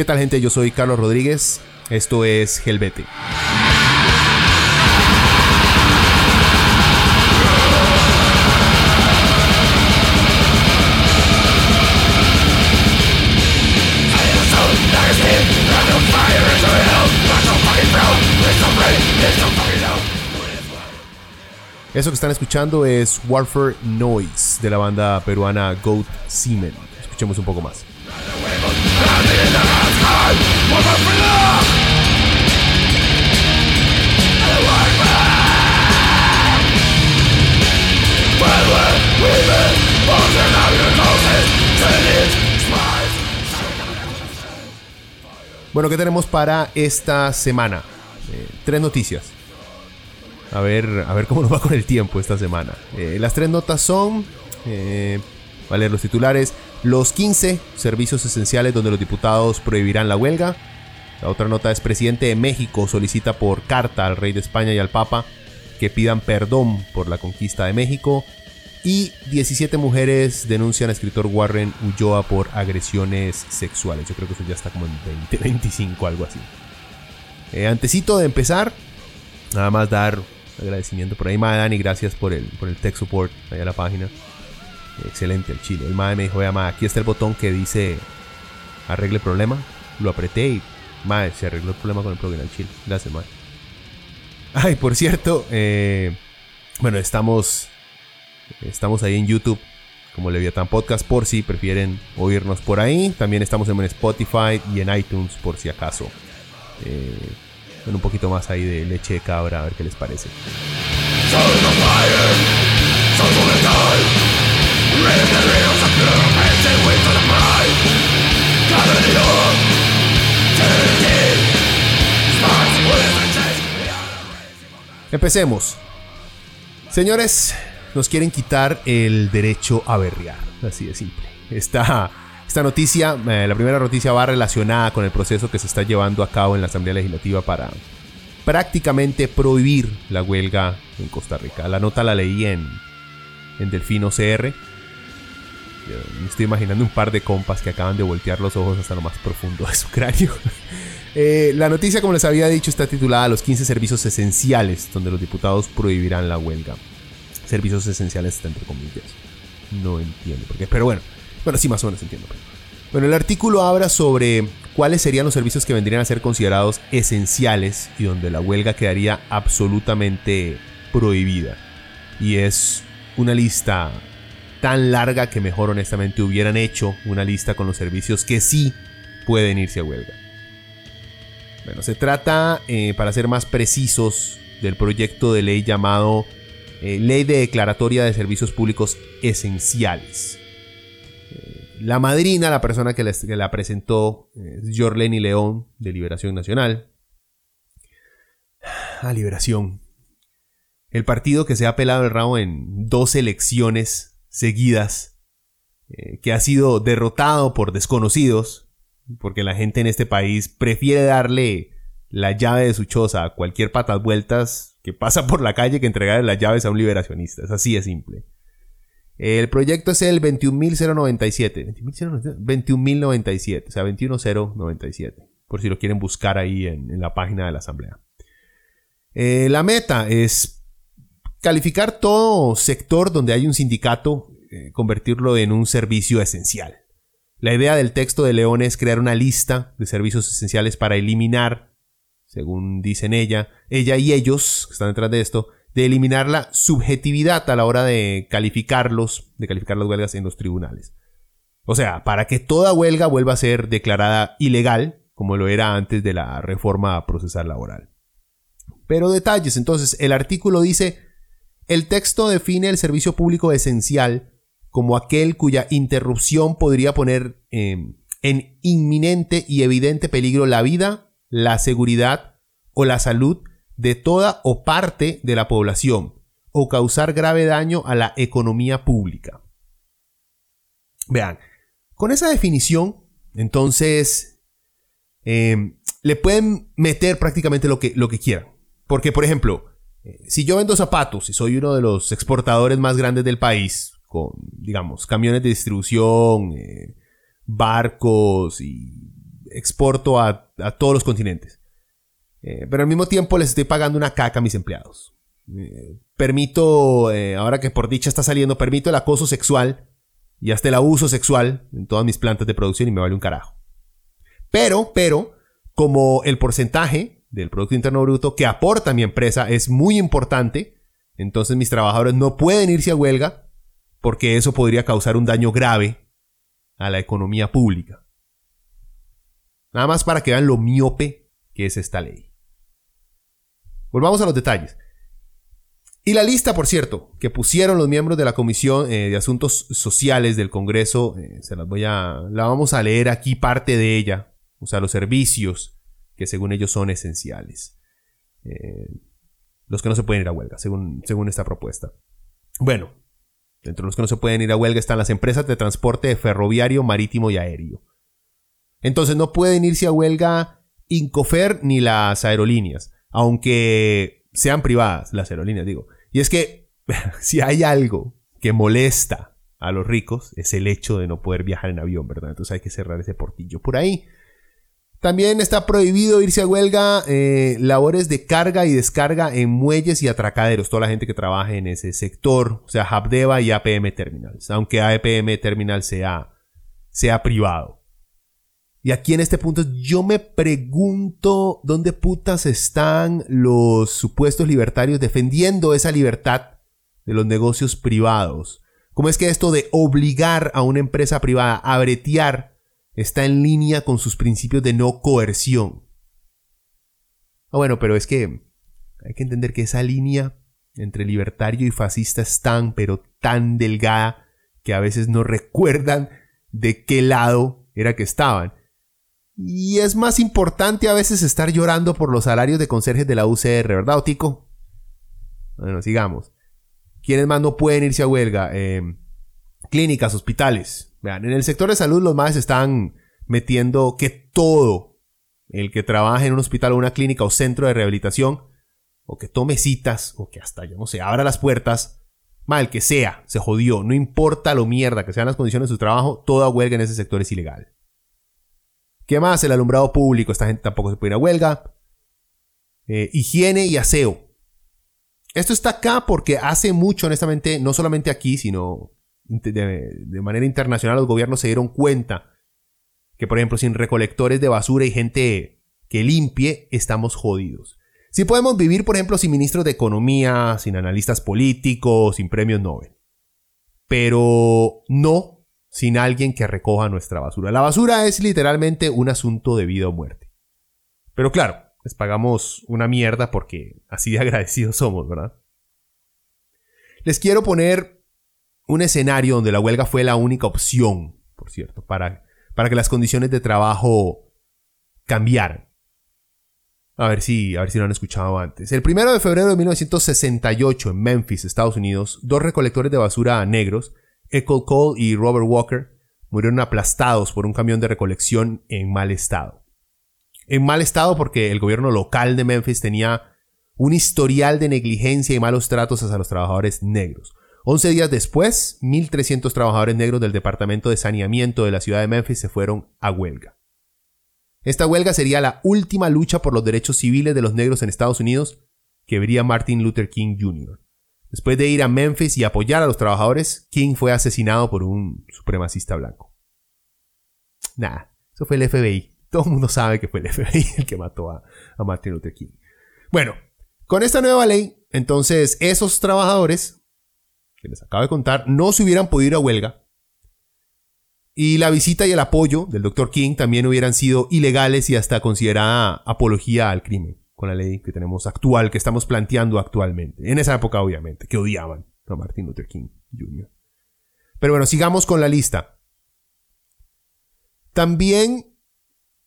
¿Qué tal gente? Yo soy Carlos Rodríguez. Esto es Helvete. Eso que están escuchando es Warfare Noise de la banda peruana Goat Seaman. Escuchemos un poco más. Bueno, ¿qué tenemos para esta semana? Eh, tres noticias. A ver, a ver cómo nos va con el tiempo esta semana. Eh, las tres notas son, eh, a leer los titulares, los 15 servicios esenciales donde los diputados prohibirán la huelga. La otra nota es presidente de México solicita por carta al rey de España y al papa que pidan perdón por la conquista de México. Y 17 mujeres denuncian a escritor Warren Ulloa por agresiones sexuales. Yo creo que eso ya está como en 2025, algo así. Eh, de empezar, nada más dar agradecimiento por ahí, Madre Dani, gracias por el, por el tech support allá a la página. Excelente el chile. El madre me dijo, vea, aquí está el botón que dice arregle problema. Lo apreté y, madre, se arregló el problema con el plugin al chile. Gracias, madre. Ay, por cierto, eh, bueno, estamos, estamos ahí en YouTube como Leviathan Podcast por si prefieren oírnos por ahí. También estamos en Spotify y en iTunes por si acaso. Eh, un poquito más ahí de leche de cabra, a ver qué les parece. Empecemos. Señores, nos quieren quitar el derecho a berrear. Así de simple. Esta, esta noticia, eh, la primera noticia va relacionada con el proceso que se está llevando a cabo en la Asamblea Legislativa para prácticamente prohibir la huelga en Costa Rica. La nota la leí en, en Delfino CR me estoy imaginando un par de compas que acaban de voltear los ojos hasta lo más profundo de su cráneo. Eh, la noticia, como les había dicho, está titulada Los 15 servicios esenciales, donde los diputados prohibirán la huelga. Servicios esenciales, entre comillas. No entiendo por qué, pero bueno, bueno, sí, más o menos entiendo. Bueno, el artículo habla sobre cuáles serían los servicios que vendrían a ser considerados esenciales y donde la huelga quedaría absolutamente prohibida. Y es una lista tan larga que mejor honestamente hubieran hecho una lista con los servicios que sí pueden irse a huelga. Bueno, se trata, eh, para ser más precisos, del proyecto de ley llamado eh, Ley de Declaratoria de Servicios Públicos Esenciales. Eh, la madrina, la persona que, la presentó, es Jorleni León, de Liberación Nacional. A ah, Liberación. El partido que se ha pelado el rabo en dos elecciones seguidas, eh, que ha sido derrotado por desconocidos, porque la gente en este país prefiere darle la llave de su choza a cualquier patas vueltas que pasa por la calle que entregarle las llaves a un liberacionista. Es así de simple. El proyecto es el 21.097. 21.097, o sea, 21.097. Por si lo quieren buscar ahí en, la página de la Asamblea. Eh, la meta es calificar todo sector donde hay un sindicato, eh, convertirlo en un servicio esencial. La idea del texto de León es crear una lista de servicios esenciales para eliminar, según dicen ella, ella y ellos que están detrás de esto, de eliminar la subjetividad a la hora de calificarlos, de calificar las huelgas en los tribunales. O sea, para que toda huelga vuelva a ser declarada ilegal, como lo era antes de la reforma procesal laboral. Pero detalles, entonces, el artículo dice el texto define el servicio público esencial como aquel cuya interrupción podría poner em, en inminente y evidente peligro la vida, la seguridad o la salud de toda o parte de la población o causar grave daño a la economía pública. Vean, con esa definición, entonces, eh, le pueden meter prácticamente lo que, lo que quieran. Porque, por ejemplo, si yo vendo zapatos y soy uno de los exportadores más grandes del país, con, digamos, camiones de distribución, eh, barcos y exporto a, todos los continentes. pero al mismo tiempo les estoy pagando una caca a mis empleados. permito, ahora que por dicha está saliendo, permito el acoso sexual y hasta el abuso sexual en todas mis plantas de producción y me vale un carajo. Pero, pero, como el porcentaje del Producto Interno Bruto que aporta mi empresa es muy importante, entonces mis trabajadores no pueden irse a huelga porque eso podría causar un daño grave a la economía pública. Nada más para que vean lo miope que es esta ley. Volvamos a los detalles. Y la lista, por cierto, que pusieron los miembros de la Comisión eh, de Asuntos Sociales del Congreso, eh, se las voy a, la vamos a leer aquí parte de ella, o sea, los servicios que según ellos son esenciales. Eh, los que no se pueden ir a huelga, según, según esta propuesta. Bueno, entre los que no se pueden ir a huelga están las empresas de transporte ferroviario, marítimo y aéreo. Entonces no pueden irse a huelga Incofer ni las aerolíneas, aunque sean privadas las aerolíneas, digo. Y es que si hay algo que molesta a los ricos es el hecho de no poder viajar en avión, ¿verdad? Entonces hay que cerrar ese portillo por ahí. También está prohibido irse a huelga eh, labores de carga y descarga en muelles y atracaderos. Toda la gente que trabaje en ese sector, o sea, Habdeba y APM Terminals. Aunque APM Terminal sea, sea privado. Y aquí en este punto yo me pregunto dónde putas están los supuestos libertarios defendiendo esa libertad de los negocios privados. ¿Cómo es que esto de obligar a una empresa privada a bretear está en línea con sus principios de no coerción? Ah, bueno, pero es que hay que entender que esa línea entre libertario y fascista es tan, pero tan delgada que a veces no recuerdan de qué lado era que estaban. Y es más importante a veces estar llorando por los salarios de conserjes de la UCR, ¿verdad, Otico? Bueno, sigamos. ¿Quiénes más no pueden irse a huelga? Em, clínicas, hospitales. Vean, en el sector de salud los más están metiendo que todo el que trabaje en un hospital o una clínica o centro de rehabilitación, o que tome citas, o que hasta, yo no sé, abra las puertas, mal que sea, se jodió. No importa lo mierda que sean las condiciones de su trabajo, toda huelga en ese sector es ilegal. ¿Qué más? El alumbrado público. Esta gente tampoco se puede ir a huelga. Eh, higiene y aseo. Esto está acá porque hace mucho, honestamente, no solamente aquí, sino de, manera internacional, los gobiernos se dieron cuenta que, por ejemplo, sin recolectores de basura y gente que limpie, estamos jodidos. Si podemos vivir, por ejemplo, sin ministros de economía, sin analistas políticos, sin premios Nobel. Pero no sin alguien que recoja nuestra basura. La basura es literalmente un asunto de vida o muerte. Pero claro, les pagamos una mierda porque así de agradecidos somos, ¿verdad? Les quiero poner un escenario donde la huelga fue la única opción, por cierto, para, para que las condiciones de trabajo cambiaran. A ver si, a ver si lo han escuchado antes. El primero de febrero de 1968 en Memphis, Estados Unidos, dos recolectores de basura negros Ecole Cole y Robert Walker murieron aplastados por un camión de recolección en mal estado. En mal estado porque el gobierno local de Memphis tenía un historial de negligencia y malos tratos hacia los trabajadores negros. Once días después, 1.300 trabajadores negros del Departamento de Saneamiento de la ciudad de Memphis se fueron a huelga. Esta huelga sería la última lucha por los derechos civiles de los negros en Estados Unidos que vería Martin Luther King Jr. Después de ir a Memphis y apoyar a los trabajadores, King fue asesinado por un supremacista blanco. Nada, eso fue el FBI. Todo el mundo sabe que fue el FBI el que mató a, Martin Luther King. Bueno, con esta nueva ley, entonces esos trabajadores que les acabo de contar no se hubieran podido ir a huelga y la visita y el apoyo del Dr. King también hubieran sido ilegales y hasta considerada apología al crimen con la ley que tenemos actual, que estamos planteando actualmente. En esa época, obviamente, que odiaban a Martin Luther King Jr. Pero bueno, sigamos con la lista. También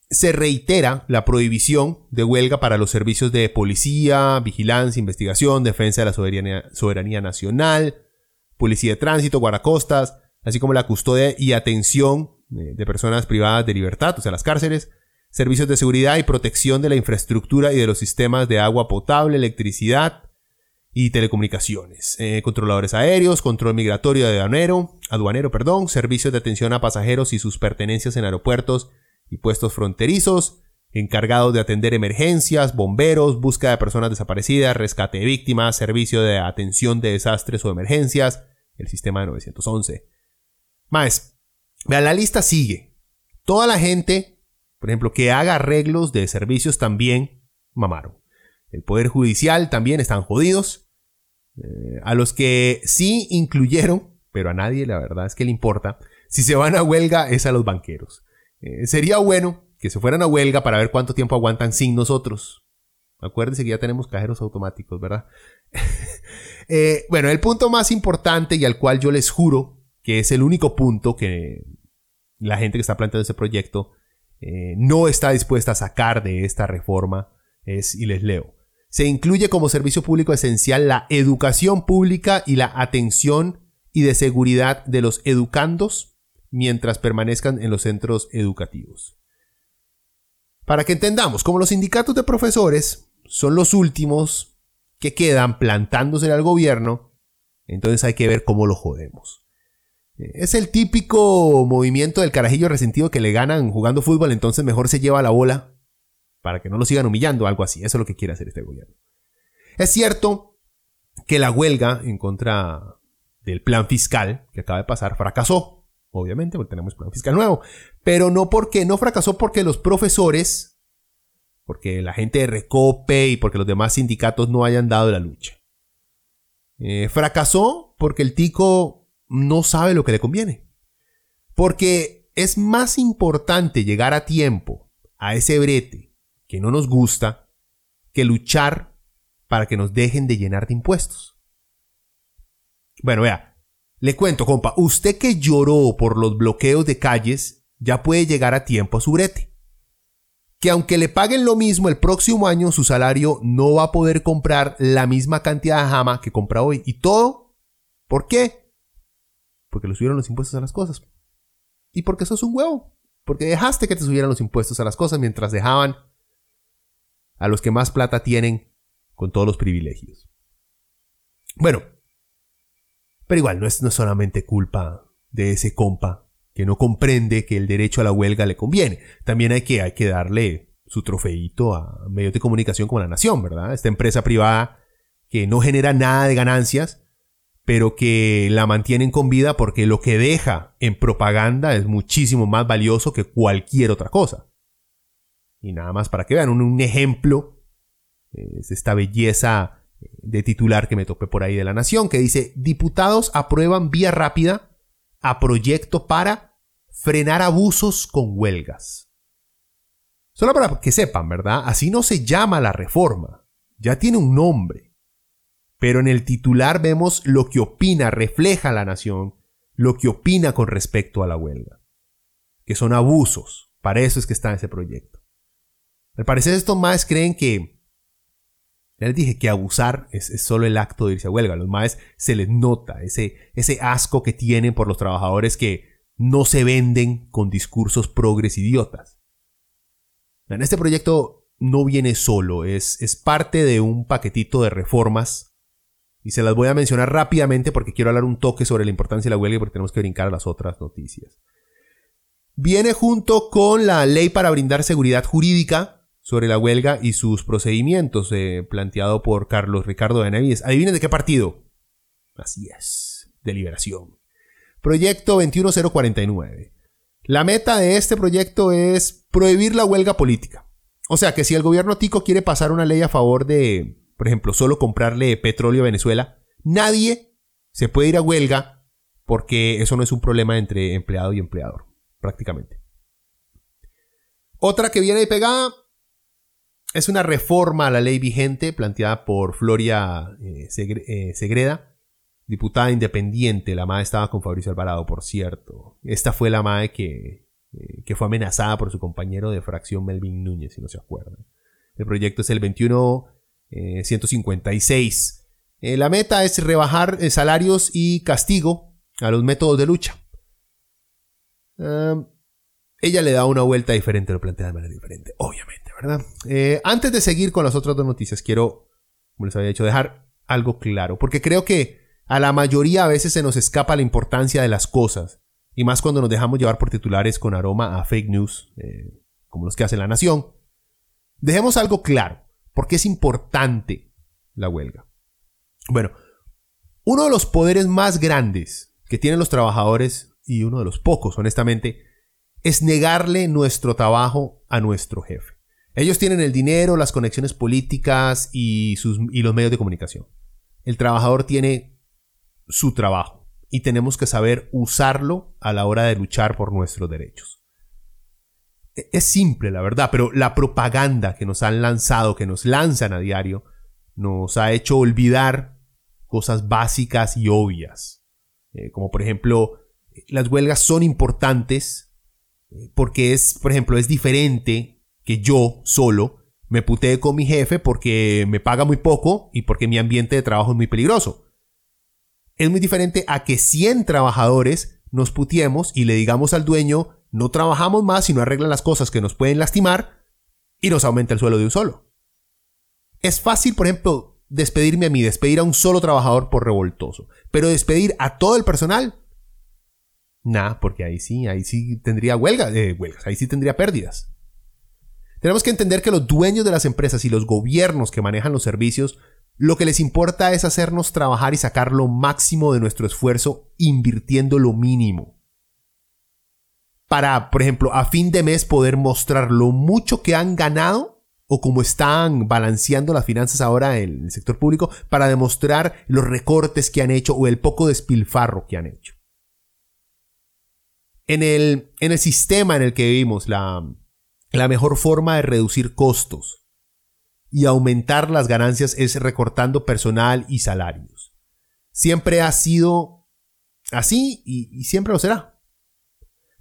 se reitera la prohibición de huelga para los servicios de policía, vigilancia, investigación, defensa de la soberanía, soberanía nacional, policía de tránsito, guardacostas, así como la custodia y atención eh, de personas privadas de libertad, o sea, las cárceles, servicios de seguridad y protección de la infraestructura y de los sistemas de agua potable, electricidad y telecomunicaciones, eh, controladores aéreos, control migratorio de aduanero, aduanero, perdón, servicios de atención a pasajeros y sus pertenencias en aeropuertos y puestos fronterizos, encargados de atender emergencias, bomberos, búsqueda de personas desaparecidas, rescate de víctimas, servicio de atención de desastres o emergencias, el sistema de 911. Más, vean, la lista sigue. Toda la gente, por ejemplo, que haga arreglos de servicios también mamaron. El Poder Judicial también están jodidos. Eh, a los que sí incluyeron, pero a nadie la verdad es que le importa, si se van a huelga es a los banqueros. Eh, sería bueno que se fueran a huelga para ver cuánto tiempo aguantan sin nosotros. Acuérdense que ya tenemos cajeros automáticos, ¿verdad? Eh, bueno, el punto más importante y al cual yo les juro que es el único punto que la gente que está planteando este proyecto eh, no está dispuesta a sacar de esta reforma, es, y les leo, se incluye como servicio público esencial la educación pública y la atención y de seguridad de los educandos mientras permanezcan en los centros educativos. Para que entendamos, como los sindicatos de profesores son los últimos que quedan plantándose al gobierno, entonces hay que ver cómo lo jodemos. Es el típico movimiento del carajillo resentido que le ganan jugando fútbol, entonces mejor se lleva la bola para que no lo sigan humillando, algo así. Eso es lo que quiere hacer este gobierno. Es cierto que la huelga en contra del plan fiscal que acaba de pasar fracasó, obviamente, porque tenemos plan fiscal nuevo, pero no porque no fracasó porque los profesores, porque la gente de Recope y porque los demás sindicatos no hayan dado la lucha. Eh, fracasó porque el tico no sabe lo que le conviene. Porque es más importante llegar a tiempo a ese brete que no nos gusta que luchar para que nos dejen de llenar de impuestos. Bueno, vea, le cuento, compa, usted que lloró por los bloqueos de calles ya puede llegar a tiempo a su brete. Que aunque le paguen lo mismo el próximo año, su salario no va a poder comprar la misma cantidad de jama que compra hoy. ¿Y todo? ¿Por qué? Porque le subieron los impuestos a las cosas. Y porque sos un huevo. Porque dejaste que te subieran los impuestos a las cosas mientras dejaban a los que más plata tienen con todos los privilegios. Bueno, pero igual no es, no solamente culpa de ese compa que no comprende que el derecho a la huelga le conviene. También hay que, hay que darle su trofeito a medios de comunicación como la Nación, ¿verdad? Esta empresa privada que no genera nada de ganancias, pero que la mantienen con vida porque lo que deja en propaganda es muchísimo más valioso que cualquier otra cosa. Y nada más para que vean un, ejemplo, es esta belleza de titular que me topé por ahí de la Nación, que dice, diputados aprueban vía rápida a proyecto para frenar abusos con huelgas. Solo para que sepan, ¿verdad? Así no se llama la reforma, ya tiene un nombre. Pero en el titular vemos lo que opina, refleja la nación, lo que opina con respecto a la huelga. Que son abusos. Para eso es que está ese proyecto. Al parecer estos más creen que... Ya les dije que abusar es, solo el acto de irse a huelga. A los más se les nota ese, ese asco que tienen por los trabajadores que no se venden con discursos progres idiotas. En este proyecto no viene solo, es, es parte de un paquetito de reformas y se las voy a mencionar rápidamente porque quiero hablar un toque sobre la importancia de la huelga y porque tenemos que brincar a las otras noticias. Viene junto con la ley para brindar seguridad jurídica sobre la huelga y sus procedimientos, eh, planteado por Carlos Ricardo Benavides. Adivinen de qué partido. Así es, deliberación. Proyecto 21049. La meta de este proyecto es prohibir la huelga política. O sea que si el gobierno tico quiere pasar una ley a favor de por ejemplo, solo comprarle petróleo a Venezuela, nadie se puede ir a huelga porque eso no es un problema entre empleado y empleador, prácticamente. Otra que viene de pegada es una reforma a la ley vigente planteada por Floria eh, eh, Segreda, diputada independiente. La MAE estaba con Fabricio Alvarado, por cierto. Esta fue la MAE que eh, que fue amenazada por su compañero de fracción Melvin Núñez, si no se acuerdan. El proyecto es el 21156. Eh, la meta es rebajar salarios y castigo a los métodos de lucha. Ella le da una vuelta diferente, lo plantea de manera diferente, obviamente, ¿verdad? antes de seguir con las otras dos noticias, quiero, como les había dicho, dejar algo claro, porque creo que a la mayoría a veces se nos escapa la importancia de las cosas, y más cuando nos dejamos llevar por titulares con aroma a fake news, eh, como los que hace la nación. Dejemos algo claro, porque es importante la huelga. Bueno, uno de los poderes más grandes que tienen los trabajadores, y uno de los pocos, honestamente, es negarle nuestro trabajo a nuestro jefe. Ellos tienen el dinero, las conexiones políticas y, sus, y los medios de comunicación. El trabajador tiene su trabajo y tenemos que saber usarlo a la hora de luchar por nuestros derechos. E-, es simple, la verdad, pero la propaganda que nos han lanzado, que nos lanzan a diario, nos ha hecho olvidar cosas básicas y obvias. Eh, como por ejemplo, las huelgas son importantes porque es, por ejemplo, es diferente que yo solo me putee con mi jefe porque me paga muy poco y porque mi ambiente de trabajo es muy peligroso es muy diferente a que 100 trabajadores nos putiemos y le digamos al dueño, no trabajamos más si no arreglan las cosas que nos pueden lastimar y nos aumenta el suelo de un solo. Es fácil, por ejemplo, despedirme a mí, despedir a un solo trabajador por revoltoso, pero despedir a todo el personal, nada, porque ahí sí, ahí sí tendría huelga, eh, huelgas, ahí sí tendría pérdidas. Tenemos que entender que los dueños de las empresas y los gobiernos que manejan los servicios lo que les importa es hacernos trabajar y sacar lo máximo de nuestro esfuerzo invirtiendo lo mínimo. Para, por ejemplo, a fin de mes poder mostrar lo mucho que han ganado o cómo están balanceando las finanzas ahora en el sector público para demostrar los recortes que han hecho o el poco despilfarro que han hecho. En el, en el sistema en el que vivimos, la, la mejor forma de reducir costos y aumentar las ganancias es recortando personal y salarios. Siempre ha sido así y, siempre lo será.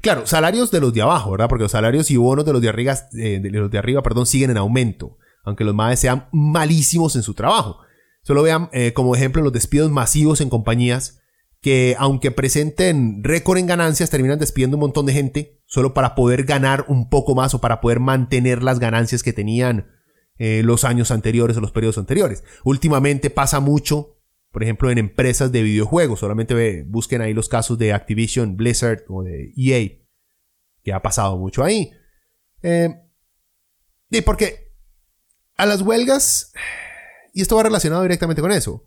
Claro, salarios de los de abajo, ¿verdad? Porque los salarios y bonos de los de arriba, eh, de los de arriba perdón, siguen en aumento, aunque los más sean malísimos en su trabajo. Solo vean eh, como ejemplo los despidos masivos en compañías que aunque presenten récord en ganancias, terminan despidiendo un montón de gente solo para poder ganar un poco más o para poder mantener las ganancias que tenían eh, los años anteriores o los periodos anteriores. Últimamente pasa mucho, por ejemplo, en empresas de videojuegos. Solamente busquen ahí los casos de Activision, Blizzard o de EA, que ha pasado mucho ahí. Eh, y porque a las huelgas, y esto va relacionado directamente con eso,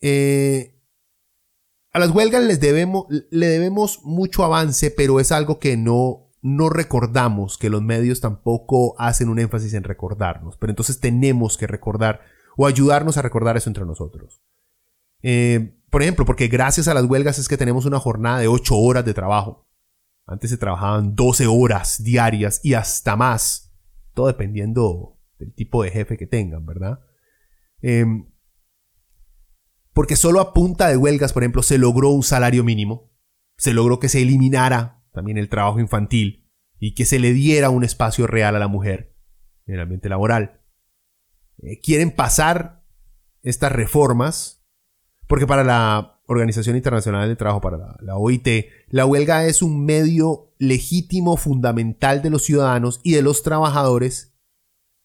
eh, a las huelgas les debemos, le debemos mucho avance, pero es algo que no no recordamos, que los medios tampoco hacen un énfasis en recordarnos, pero entonces tenemos que recordar o ayudarnos a recordar eso entre nosotros. Eh, por ejemplo, porque gracias a las huelgas es que tenemos una jornada de 8 horas de trabajo. Antes se trabajaban 12 horas diarias y hasta más, todo dependiendo del tipo de jefe que tengan, ¿verdad? Em, porque solo a punta de huelgas, por ejemplo, se logró un salario mínimo, se logró que se eliminara también el trabajo infantil, y que se le diera un espacio real a la mujer en el ambiente laboral. Eh, quieren pasar estas reformas porque para la Organización Internacional del Trabajo, para la, OIT, la huelga es un medio legítimo, fundamental de los ciudadanos y de los trabajadores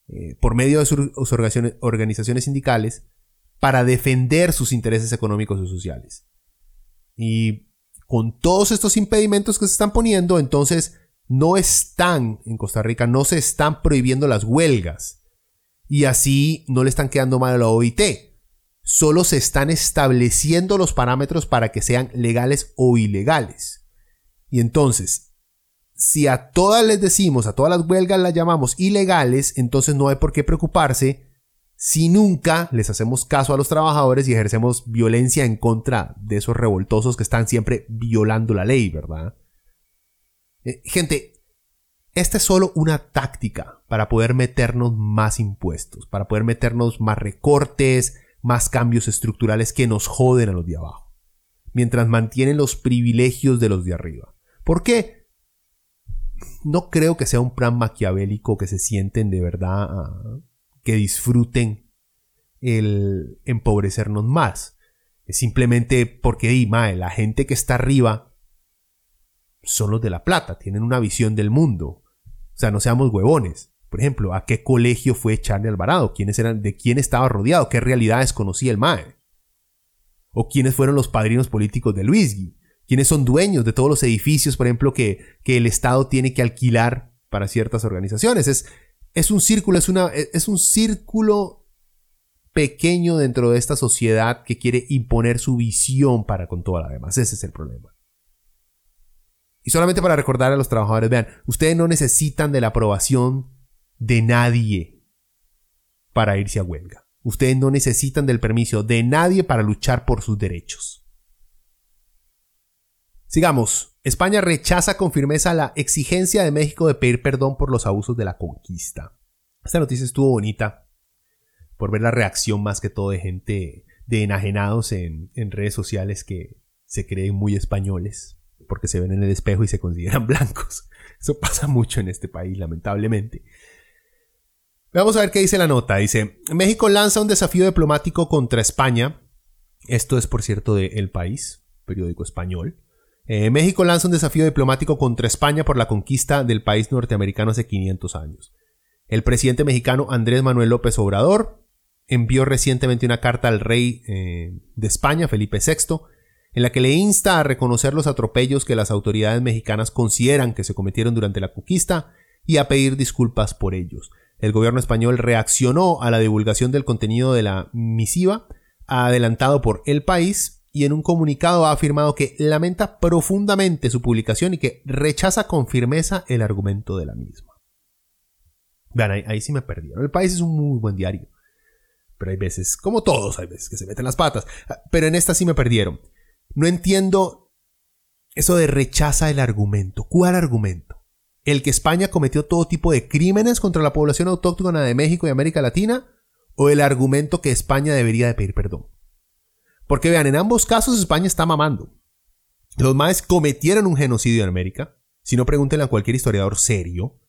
eh, por medio de sus organizaciones sindicales para defender sus intereses económicos y sociales. Y con todos estos impedimentos que se están poniendo, entonces no están en Costa Rica, no se están prohibiendo las huelgas. Y así no le están quedando mal a la OIT. Solo se están estableciendo los parámetros para que sean legales o ilegales. Y entonces, si a todas les decimos, a todas las huelgas las llamamos ilegales, entonces no hay por qué preocuparse si nunca les hacemos caso a los trabajadores y ejercemos violencia en contra de esos revoltosos que están siempre violando la ley, ¿verdad? Eh, gente, esta es solo una táctica para poder meternos más impuestos, para poder meternos más recortes, más cambios estructurales que nos joden a los de abajo, mientras mantienen los privilegios de los de arriba. ¿Por qué? no creo que sea un plan maquiavélico que se sienten de verdad, ah, que disfruten el empobrecernos más. Es simplemente porque, di, la gente que está arriba son los de la plata, tienen una visión del mundo. O sea, no seamos huevones. Por ejemplo, ¿a qué colegio fue Charlie Alvarado? ¿Quiénes eran, ¿De quién estaba rodeado? ¿Qué realidades conocía el MAE? ¿O quiénes fueron los padrinos políticos de Luisgui? ¿Quiénes son dueños de todos los edificios, por ejemplo, que, que el Estado tiene que alquilar para ciertas organizaciones? Es, es un círculo, es, una, es un círculo pequeño dentro de esta sociedad que quiere imponer su visión para con toda la demás. Ese es el problema. Y solamente para recordar a los trabajadores, vean, ustedes no necesitan de la aprobación de nadie para irse a huelga. Ustedes no necesitan del permiso de nadie para luchar por sus derechos. Sigamos. España rechaza con firmeza la exigencia de México de pedir perdón por los abusos de la conquista. Esta noticia estuvo bonita por ver la reacción más que todo de gente de enajenados en, redes sociales que se creen muy españoles porque se ven en el espejo y se consideran blancos. Eso pasa mucho en este país, lamentablemente. Vamos a ver qué dice la nota. Dice, México lanza un desafío diplomático contra España. Esto es, por cierto, de El País, periódico español. Eh, México lanza un desafío diplomático contra España por la conquista del país norteamericano hace 500 años. El presidente mexicano Andrés Manuel López Obrador envió recientemente una carta al rey eh, de España, Felipe VI, en la que le insta a reconocer los atropellos que las autoridades mexicanas consideran que se cometieron durante la conquista y a pedir disculpas por ellos el gobierno español reaccionó a la divulgación del contenido de la misiva adelantado por El País y en un comunicado ha afirmado que lamenta profundamente su publicación y que rechaza con firmeza el argumento de la misma. Vean, ahí, sí me perdieron. El País es un muy buen diario. Pero hay veces, como todos, hay veces que se meten las patas. Pero en esta sí me perdieron. No entiendo eso de rechaza el argumento. ¿Cuál argumento? el que España cometió todo tipo de crímenes contra la población autóctona de México y América Latina, o el argumento que España debería de pedir perdón. Porque vean, en ambos casos España está mamando. Los maes cometieron un genocidio en América, si no pregúntenle a cualquier historiador serio.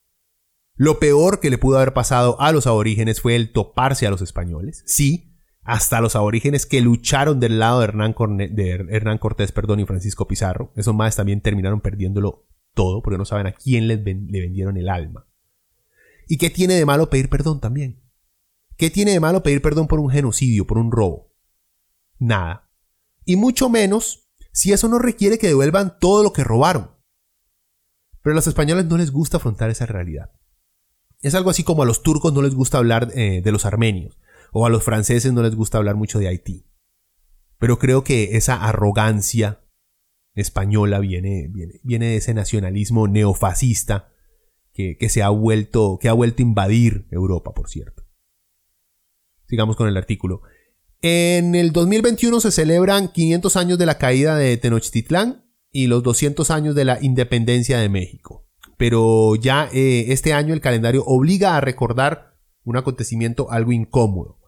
Lo peor que le pudo haber pasado a los aborígenes fue el toparse a los españoles. Sí, hasta los aborígenes que lucharon del lado de Hernán, de Hernán Cortés perdón, y Francisco Pizarro. Esos maes también terminaron perdiéndolo todo porque no saben a quién le vendieron el alma. ¿Y qué tiene de malo pedir perdón también? ¿Qué tiene de malo pedir perdón por un genocidio, por un robo? Nada. Y mucho menos si eso no requiere que devuelvan todo lo que robaron. Pero a los españoles no les gusta afrontar esa realidad. Es algo así como a los turcos no les gusta hablar eh, de los armenios, o a los franceses no les gusta hablar mucho de Haití. Pero creo que esa arrogancia española viene, viene, viene de ese nacionalismo neofascista que, se ha vuelto, que ha vuelto a invadir Europa, por cierto. Sigamos con el artículo. En el 2021 se celebran 500 años de la caída de Tenochtitlán y los 200 años de la independencia de México. Pero ya eh, este año el calendario obliga a recordar un acontecimiento algo incómodo.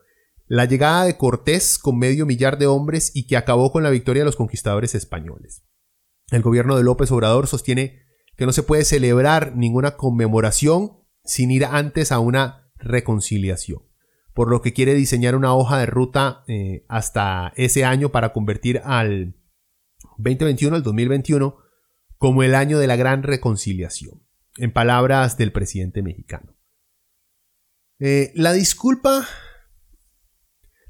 La llegada de Cortés con medio millar de hombres y que acabó con la victoria de los conquistadores españoles. El gobierno de López Obrador sostiene que no se puede celebrar ninguna conmemoración sin ir antes a una reconciliación, por lo que quiere diseñar una hoja de ruta eh, hasta ese año para convertir al 2021, al 2021, como el año de la gran reconciliación, en palabras del presidente mexicano. Eh, la disculpa,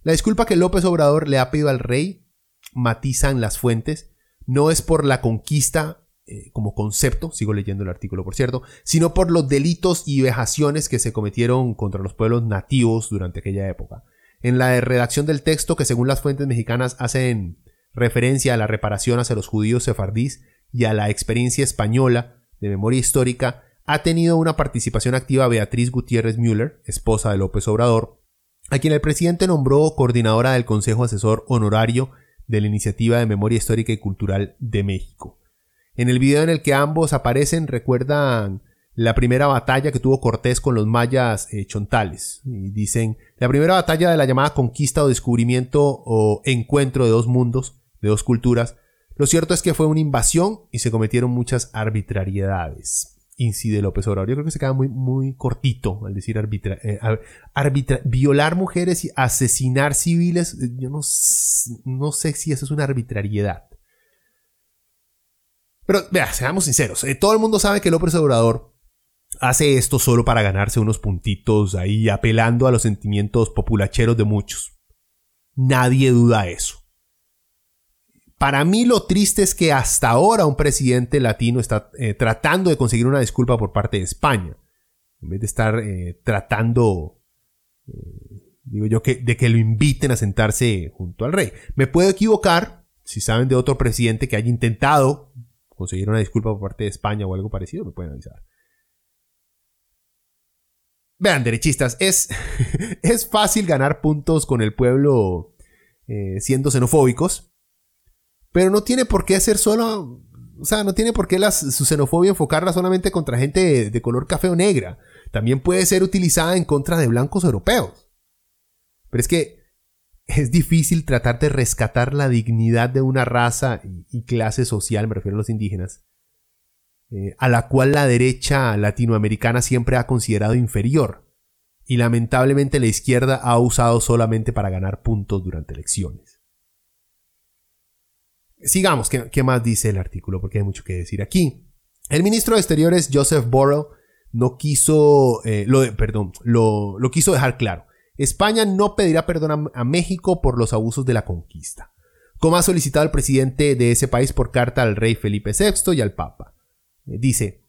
la disculpa que López Obrador le ha pedido al rey, matizan las fuentes, no es por la conquista eh, como concepto, sigo leyendo el artículo por cierto, sino por los delitos y vejaciones que se cometieron contra los pueblos nativos durante aquella época. En la redacción del texto, que según las fuentes mexicanas hacen referencia a la reparación hacia los judíos sefardíes y a la experiencia española de memoria histórica, ha tenido una participación activa Beatriz Gutiérrez Müller, esposa de López Obrador, a quien el presidente nombró coordinadora del Consejo Asesor Honorario de la Iniciativa de Memoria Histórica y Cultural de México. En el video en el que ambos aparecen recuerdan la primera batalla que tuvo Cortés con los mayas eh, chontales. Y dicen, la primera batalla de la llamada conquista o descubrimiento o encuentro de dos mundos, de dos culturas. Lo cierto es que fue una invasión y se cometieron muchas arbitrariedades. incide López Obrador. Yo creo que se queda muy, muy cortito al decir arbitra, eh, violar mujeres y asesinar civiles. Yo no, no sé si eso es una arbitrariedad. Pero vea, seamos sinceros. Eh, todo el mundo sabe que López Obrador hace esto solo para ganarse unos puntitos ahí, apelando a los sentimientos populacheros de muchos. Nadie duda eso. Para mí lo triste es que hasta ahora un presidente latino está eh, tratando de conseguir una disculpa por parte de España, en vez de estar eh, tratando, digo yo, que, de que lo inviten a sentarse junto al rey. Me puedo equivocar, si saben de otro presidente que haya intentado conseguir una disculpa por parte de España o algo parecido, me pueden avisar. Vean, derechistas, es, es fácil ganar puntos con el pueblo eh, siendo xenofóbicos, pero no tiene por qué ser solo, o sea, no tiene por qué su xenofobia enfocarla solamente contra gente de color café o negra. También puede ser utilizada en contra de blancos europeos. Pero es que es difícil tratar de rescatar la dignidad de una raza y clase social, me refiero a los indígenas, eh, a la cual la derecha latinoamericana siempre ha considerado inferior, y lamentablemente la izquierda ha usado solamente para ganar puntos durante elecciones. Sigamos, ¿qué, más dice el artículo? Porque hay mucho que decir aquí. El ministro de Exteriores, Joseph Borrell, no quiso, eh, lo, perdón, lo quiso dejar claro. España no pedirá perdón a, México por los abusos de la conquista, como ha solicitado el presidente de ese país por carta al rey Felipe VI y al Papa. Eh, dice,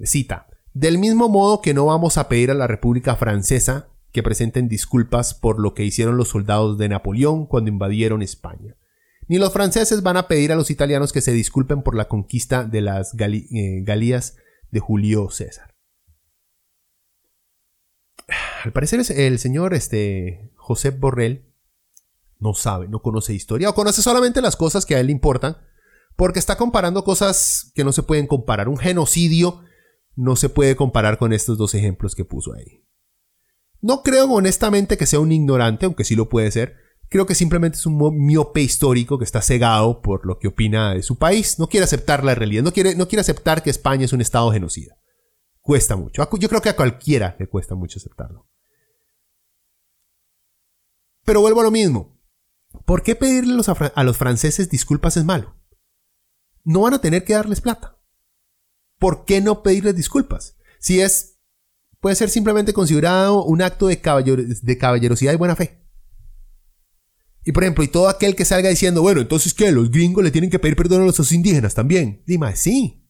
cita, del mismo modo que no vamos a pedir a la República Francesa que presenten disculpas por lo que hicieron los soldados de Napoleón cuando invadieron España. Ni los franceses van a pedir a los italianos que se disculpen por la conquista de las eh, Galías de Julio César al parecer el señor este, José Borrell no sabe, no conoce historia o conoce solamente las cosas que a él le importan porque está comparando cosas que no se pueden comparar. Un genocidio no se puede comparar con estos dos ejemplos que puso ahí. No creo honestamente que sea un ignorante, aunque sí lo puede ser. Creo que simplemente es un miope histórico que está cegado por lo que opina de su país. No quiere aceptar la realidad, no quiere, no quiere aceptar que España es un estado genocida. Cuesta mucho. Yo creo que a cualquiera le cuesta mucho aceptarlo. Pero vuelvo a lo mismo. ¿Por qué pedirle a los franceses disculpas es malo? No van a tener que darles plata. ¿Por qué no pedirles disculpas? Si es, puede ser simplemente considerado un acto de, de caballerosidad y buena fe. Y por ejemplo, y todo aquel que salga diciendo, bueno, entonces que los gringos le tienen que pedir perdón a los indígenas también. Dime, sí.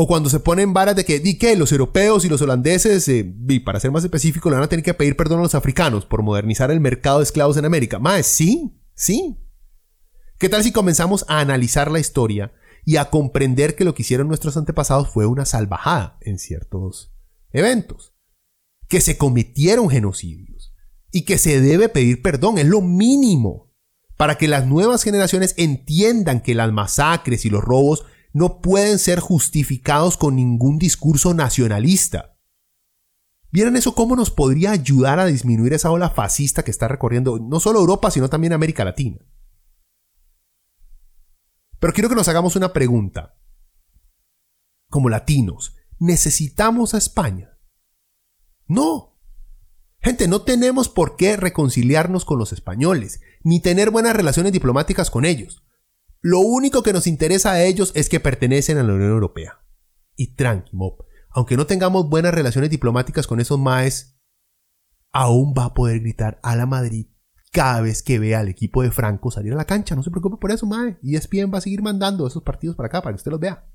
O cuando se ponen varas de que, di que los europeos y los holandeses, eh, y para ser más específico, le van a tener que pedir perdón a los africanos por modernizar el mercado de esclavos en América. Más, sí, sí. ¿Qué tal si comenzamos a analizar la historia y a comprender que lo que hicieron nuestros antepasados fue una salvajada en ciertos eventos? Que se cometieron genocidios y que se debe pedir perdón, es lo mínimo, para que las nuevas generaciones entiendan que las masacres y los robos no pueden ser justificados con ningún discurso nacionalista. ¿Vieron eso cómo nos podría ayudar a disminuir esa ola fascista que está recorriendo no solo Europa, sino también América Latina? Pero quiero que nos hagamos una pregunta. Como latinos, ¿necesitamos a España? No. Gente, no tenemos por qué reconciliarnos con los españoles, ni tener buenas relaciones diplomáticas con ellos. Lo único que nos interesa a ellos es que pertenecen a la Unión Europea. Y tranqui, Aunque no tengamos buenas relaciones diplomáticas con esos maes, aún va a poder gritar a la Madrid cada vez que vea al equipo de Franco salir a la cancha. No se preocupe por eso, mae. Y ESPN va a seguir mandando esos partidos para acá para que usted los vea.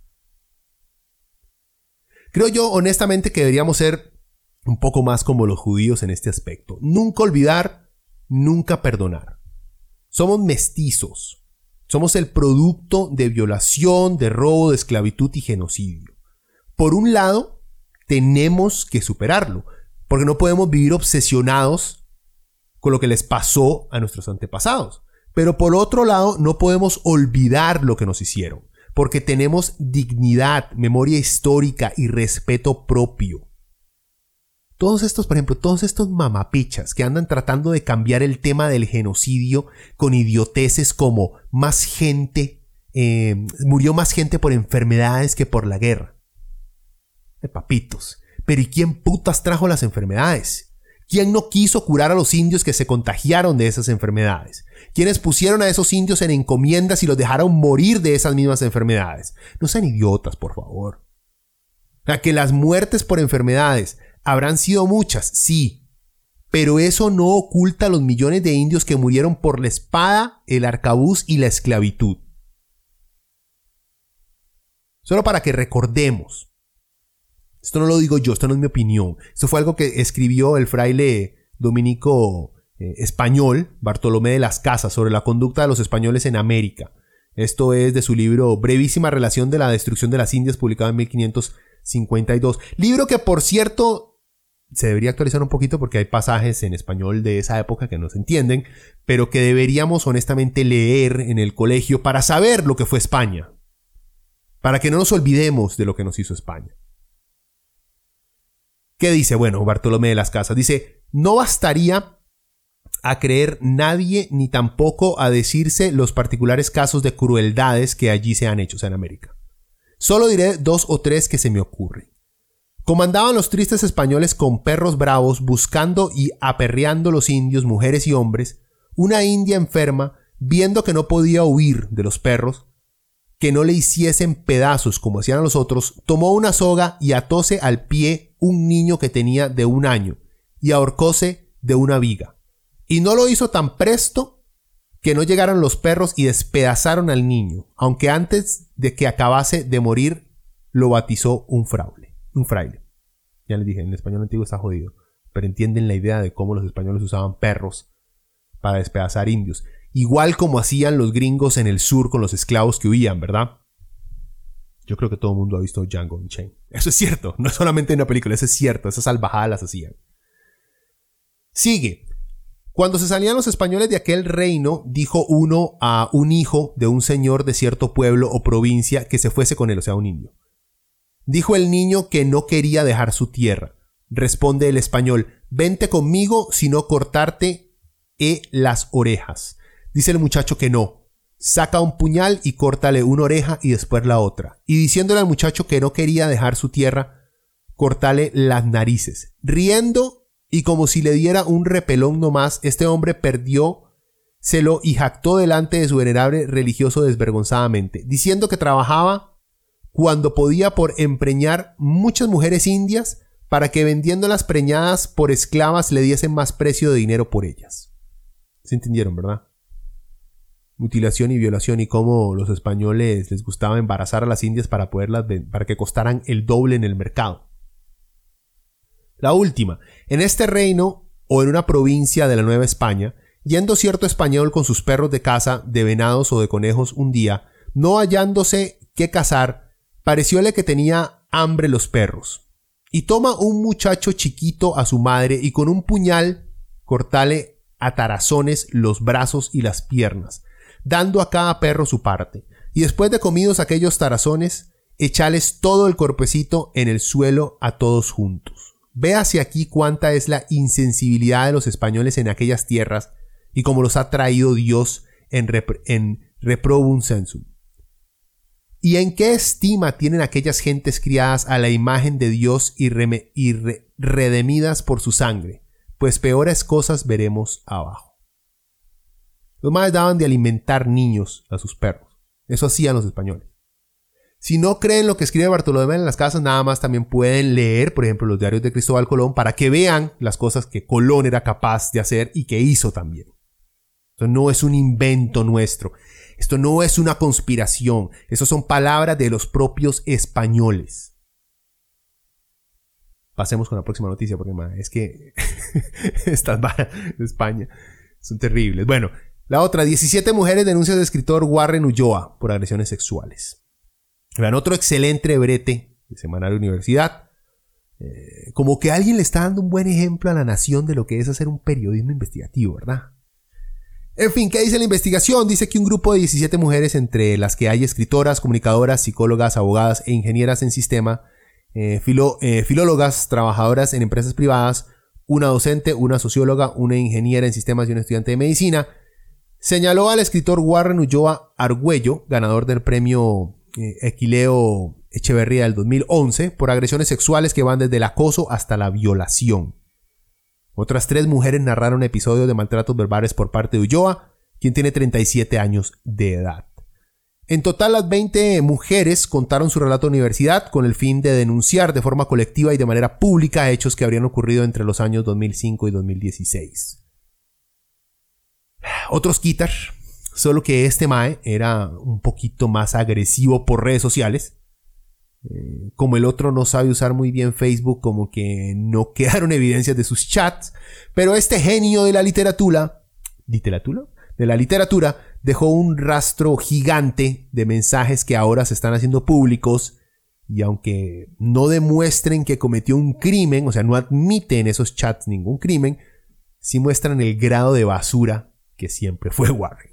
Creo yo, honestamente, que deberíamos ser un poco más como los judíos en este aspecto. Nunca olvidar, nunca perdonar. Somos mestizos. Somos el producto de violación, de robo, de esclavitud y genocidio. Por un lado, tenemos que superarlo, porque no podemos vivir obsesionados con lo que les pasó a nuestros antepasados. Pero por otro lado, no podemos olvidar lo que nos hicieron, porque tenemos dignidad, memoria histórica y respeto propio. Todos estos, por ejemplo, todos estos mamapichas que andan tratando de cambiar el tema del genocidio con idioteces como más gente, eh, murió más gente por enfermedades que por la guerra. De papitos. Pero ¿y quién putas trajo las enfermedades? ¿Quién no quiso curar a los indios que se contagiaron de esas enfermedades? ¿Quiénes pusieron a esos indios en encomiendas y los dejaron morir de esas mismas enfermedades? No sean idiotas, por favor. A que las muertes por enfermedades habrán sido muchas, sí, pero eso no oculta los millones de indios que murieron por la espada, el arcabuz y la esclavitud. Solo para que recordemos. Esto no lo digo yo, esto no es mi opinión. Esto fue algo que escribió el fraile dominico eh, español, Bartolomé de las Casas, sobre la conducta de los españoles en América. Esto es de su libro Brevísima Relación de la Destrucción de las Indias, publicado en 1552. Libro que, por cierto, se debería actualizar un poquito porque hay pasajes en español de esa época que no se entienden, pero que deberíamos honestamente leer en el colegio para saber lo que fue España para que no nos olvidemos de lo que nos hizo España. ¿Qué dice? Bueno, Bartolomé de las Casas dice, no bastaría a creer nadie ni tampoco a decirse los particulares casos de crueldades que allí se han hecho en América. Solo diré dos o tres que se me ocurren. Comandaban los tristes españoles con perros bravos buscando y aperreando los indios, mujeres y hombres. Una india enferma, viendo que no podía huir de los perros, que no le hiciesen pedazos como hacían los otros, tomó una soga y atóse al pie un niño que tenía de un año, y ahorcóse de una viga. Y no lo hizo tan presto que no llegaron los perros y despedazaron al niño, aunque antes de que acabase de morir lo batizó un fraile. Un fraile. Ya les dije, en el español antiguo está jodido, pero entienden la idea de cómo los españoles usaban perros para despedazar indios igual como hacían los gringos en el sur con los esclavos que huían, ¿verdad? Yo creo que todo el mundo ha visto Django Unchained. Eso es cierto, no es solamente en una película, eso es cierto, esas salvajadas las hacían. Sigue. Cuando se salían los españoles de aquel reino, dijo uno a un hijo de un señor de cierto pueblo o provincia que se fuese con él, o sea, un indio. Dijo el niño que no quería dejar su tierra. Responde el español, vente conmigo, sino cortarte e las orejas. Dice el muchacho que no. Saca un puñal y córtale una oreja y después la otra. Y diciéndole al muchacho que no quería dejar su tierra, cortale las narices. Riendo y como si le diera un repelón nomás, este hombre perdió lo y jactó delante de su venerable religioso desvergonzadamente, diciendo que trabajaba cuando podía por empreñar muchas mujeres indias para que vendiéndolas preñadas por esclavas le diesen más precio de dinero por ellas. ¿Se entendieron, verdad? mutilación y violación y cómo los españoles les gustaba embarazar a las indias para poderlas para que costaran el doble en el mercado. La última, en este reino o en una provincia de la Nueva España, yendo cierto español con sus perros de caza, de venados o de conejos un día, no hallándose qué cazar, parecióle que tenía hambre los perros. Y toma un muchacho chiquito a su madre y con un puñal cortale a tarazones los brazos y las piernas, dando a cada perro su parte, y después de comidos aquellos tarazones, echales todo el corpecito en el suelo a todos juntos. Véase aquí cuánta es la insensibilidad de los españoles en aquellas tierras y cómo los ha traído Dios en, en reprobum sensum. ¿Y en qué estima tienen aquellas gentes criadas a la imagen de Dios y, y redemidas por su sangre? Pues peores cosas veremos abajo. Los madres daban de alimentar niños a sus perros. Eso hacían los españoles. Si no creen lo que escribe Bartolomé en las casas, nada más también pueden leer, por ejemplo, los diarios de Cristóbal Colón para que vean las cosas que Colón era capaz de hacer y que hizo también. Esto no es un invento nuestro. Esto no es una conspiración. Eso son palabras de los propios españoles. Pasemos con la próxima noticia porque es que estas balas de España son terribles. Bueno, la otra, 17 mujeres denuncian al escritor Warren Ulloa por agresiones sexuales. Vean, otro excelente brete de Semanario Universidad. Eh, como que alguien le está dando un buen ejemplo a la nación de lo que es hacer un periodismo investigativo, ¿verdad? En fin, ¿qué dice la investigación? Dice que un grupo de 17 mujeres, entre las que hay escritoras, comunicadoras, psicólogas, abogadas e ingenieras en sistema, eh, eh, filólogas, trabajadoras en empresas privadas, una docente, una socióloga, una ingeniera en sistemas y un estudiante de medicina, señaló al escritor Warren Ulloa Argüello, ganador del premio eh, Equileo Echeverría del 2011 por agresiones sexuales que van desde el acoso hasta la violación. Otras tres mujeres narraron episodios de maltratos verbales por parte de Ulloa, quien tiene 37 años de edad. En total, las 20 mujeres contaron su relato a universidad con el fin de denunciar de forma colectiva y de manera pública hechos que habrían ocurrido entre los años 2005 y 2016. Otros quitar, solo que este Mae era un poquito más agresivo por redes sociales. Eh, como el otro no sabe usar muy bien Facebook, como que no quedaron evidencias de sus chats, pero este genio de la literatura, literatura, de la literatura, dejó un rastro gigante de mensajes que ahora se están haciendo públicos. Y aunque no demuestren que cometió un crimen, o sea, no admiten en esos chats ningún crimen, sí muestran el grado de basura que siempre fue Warren.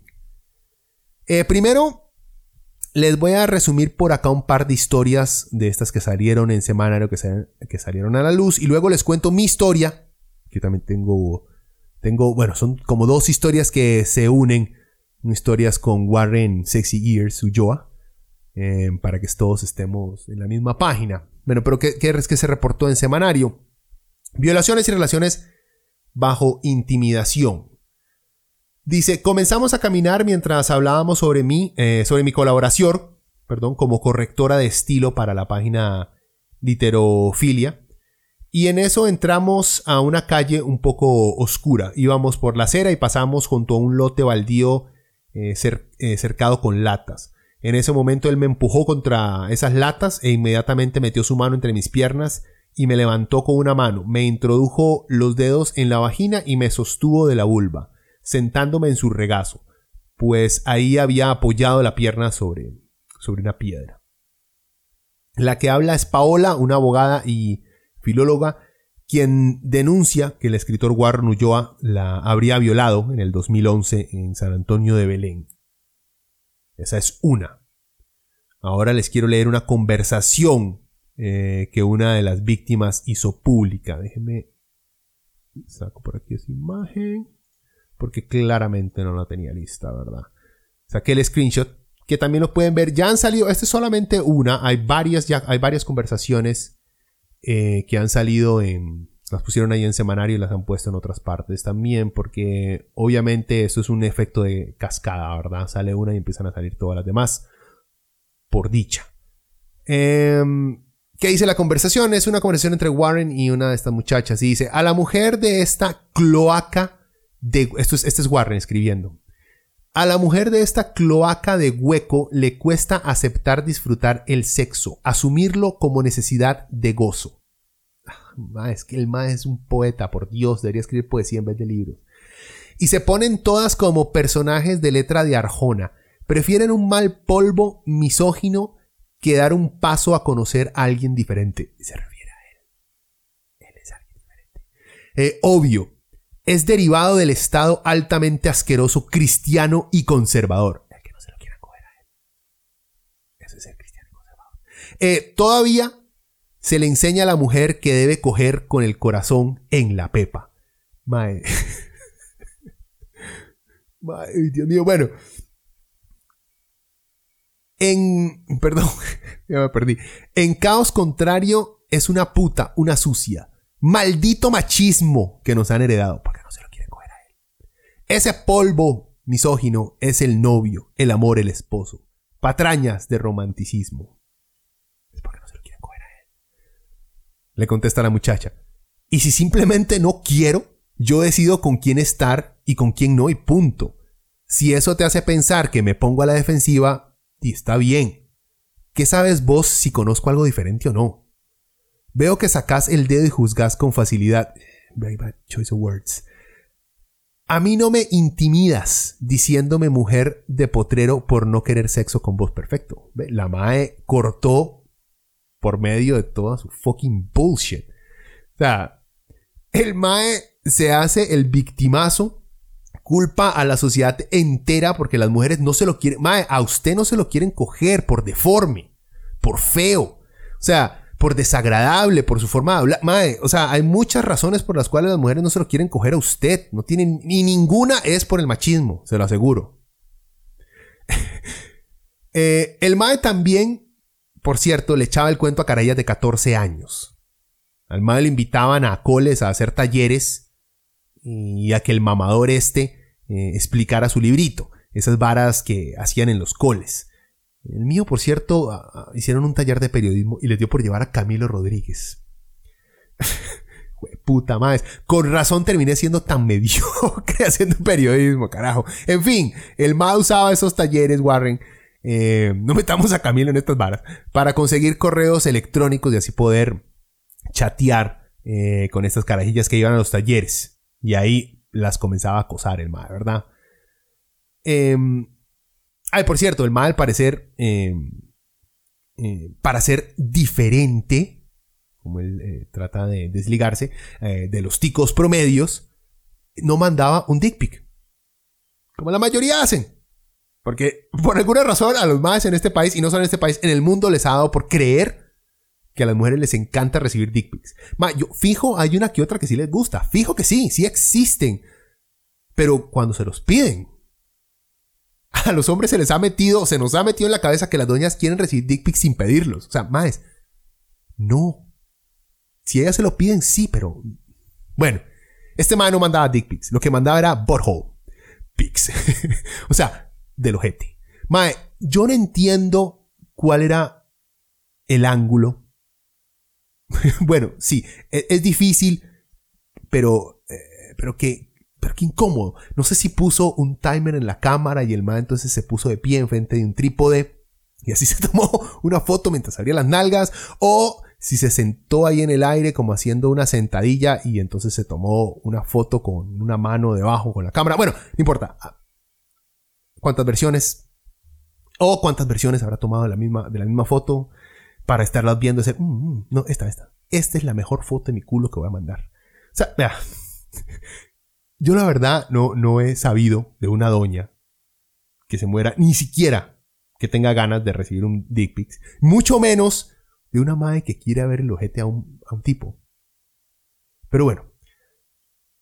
Eh, primero, les voy a resumir por acá un par de historias de estas que salieron en semanario, que, que salieron a la luz, y luego les cuento mi historia, que también tengo, tengo, bueno, son como dos historias que se unen historias con Warren Sexy Ears Ulloa, eh, para que todos estemos en la misma página. Bueno, pero ¿qué, qué es que se reportó en semanario? Violaciones y relaciones bajo intimidación. Dice, comenzamos a caminar mientras hablábamos sobre mí, eh, sobre mi colaboración, perdón, como correctora de estilo para la página Literofilia. Y en eso entramos a una calle un poco oscura. Íbamos por la acera y pasamos junto a un lote baldío eh, eh, cercado con latas. En ese momento él me empujó contra esas latas e inmediatamente metió su mano entre mis piernas y me levantó con una mano, me introdujo los dedos en la vagina y me sostuvo de la vulva, sentándome en su regazo, pues ahí había apoyado la pierna sobre, sobre una piedra. La que habla es Paola, una abogada y filóloga quien denuncia que el escritor Warren Ulloa la habría violado en el 2011 en San Antonio de Belén. Esa es una. Ahora les quiero leer una conversación eh, que una de las víctimas hizo pública. Déjenme saco por aquí esa imagen porque claramente no la tenía lista, ¿verdad? Saqué el screenshot que también lo pueden ver. Ya han salido, esta es solamente una, hay varias, ya hay varias conversaciones eh, que han salido en... Las pusieron ahí en semanario y las han puesto en otras partes también, porque obviamente eso es un efecto de cascada, ¿verdad? Sale una y empiezan a salir todas las demás. Por dicha. Em, ¿Qué dice la conversación? Es una conversación entre Warren y una de estas muchachas. Y dice, a la mujer de esta cloaca Esto es, este es Warren escribiendo. A la mujer de esta cloaca de hueco le cuesta aceptar disfrutar el sexo, asumirlo como necesidad de gozo. Ah, es que el ma es un poeta, por Dios, debería escribir poesía en vez de libros. Y se ponen todas como personajes de letra de Arjona. Prefieren un mal polvo misógino que dar un paso a conocer a alguien diferente. Se refiere a él. Él es alguien diferente. Eh, obvio, es derivado del estado altamente asqueroso cristiano y conservador. El que no se lo quiera coger a. Eso es el cristiano y conservador. Eh, todavía se le enseña a la mujer que debe coger con el corazón en la pepa. Mae. Mae, Dios mío, bueno. En. Perdón, ya me perdí. En caos contrario es una puta, una sucia maldito machismo que nos han heredado, porque no se lo quieren coger a él. Ese polvo misógino es el novio, el amor, el esposo. Patrañas de romanticismo. Es porque no se lo quieren coger a él. Le contesta la muchacha. Y si simplemente no quiero, yo decido con quién estar y con quién no y punto. Si eso te hace pensar que me pongo a la defensiva, y está bien. ¿Qué sabes vos si conozco algo diferente o no? Veo que sacás el dedo y juzgás con facilidad. Very bad choice of words. A mí no me intimidas diciéndome mujer de potrero por no querer sexo con vos perfecto. La Mae cortó por medio de toda su fucking bullshit. O sea, el Mae se hace el victimazo, culpa a la sociedad entera porque las mujeres no se lo quieren. Mae, a usted no se lo quieren coger por deforme, por feo. O sea, por desagradable, por su forma de hablar. Mae, o sea, hay muchas razones por las cuales las mujeres no se lo quieren coger a usted. No tienen, ni ninguna es por el machismo, se lo aseguro. Eh, el Mae también por cierto, le echaba el cuento a carayas de 14 años. Al madre le invitaban a coles a hacer talleres y a que el mamador este eh, explicara su librito. Esas varas que hacían en los coles. El mío, por cierto, hicieron un taller de periodismo y les dio por llevar a Camilo Rodríguez. puta madre. Con razón terminé siendo tan mediocre haciendo periodismo, carajo. En fin, el MA usaba esos talleres, Warren. Eh, no metamos a Camilo en estas varas. Para conseguir correos electrónicos y así poder chatear eh, con estas carajillas que iban a los talleres. Y ahí las comenzaba a acosar el MA, ¿verdad? Eh, ay, por cierto, el MA al parecer, em, eh, para ser diferente, como él eh, trata de desligarse eh, de los ticos promedios, no mandaba un dick pic. Como la mayoría hacen. Porque por alguna razón a los más en este país, y no solo en este país, en el mundo les ha dado por creer que a las mujeres les encanta recibir dick pics. Yo fijo, hay una que otra que sí les gusta. Fijo que sí, sí existen. Pero cuando se los piden, a los hombres se les ha metido, se nos ha metido en la cabeza que las doñas quieren recibir dick pics sin pedirlos. O sea, más, no. Si ellas se lo piden, sí, pero. Bueno, este man no mandaba dick pics. Lo que mandaba era butthole pics. o sea, del ojete. Mae, yo no entiendo cuál era el ángulo. bueno, sí, es, es, difícil, pero, eh, pero que, pero qué incómodo. No sé si puso un timer en la cámara y el man entonces se puso de pie enfrente de un trípode y así se tomó una foto mientras abría las nalgas o si se sentó ahí en el aire como haciendo una sentadilla y entonces se tomó una foto con una mano debajo con la cámara. Bueno, no importa. ¿Cuántas versiones? O cuántas versiones habrá tomado de la misma, de la misma foto para estarlas viendo y decir, mm, mm, no, esta, esta. Esta es la mejor foto de mi culo que voy a mandar. O sea, vea. Yo la verdad no, no he sabido de una doña que se muera, ni siquiera que tenga ganas de recibir un dick pic. Mucho menos de una madre que quiere ver el ojete a un, a un tipo. Pero bueno,